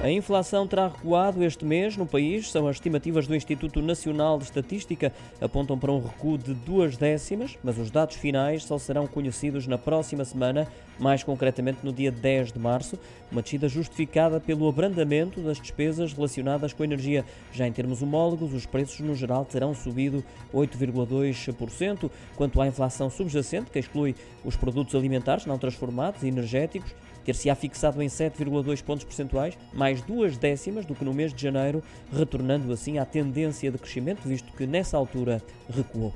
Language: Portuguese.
A inflação terá recuado este mês no país. São as estimativas do Instituto Nacional de Estatística, apontam para um recuo de duas décimas, mas os dados finais só serão conhecidos na próxima semana, mais concretamente no dia 10 de março. Uma descida justificada pelo abrandamento das despesas relacionadas com a energia. Já em termos homólogos, os preços no geral terão subido 8,2%. Quanto à inflação subjacente, que exclui os produtos alimentares não transformados e energéticos, ter-se-á fixado em 7,2 pontos percentuais, mais duas décimas do que no mês de janeiro, retornando assim à tendência de crescimento, visto que nessa altura recuou.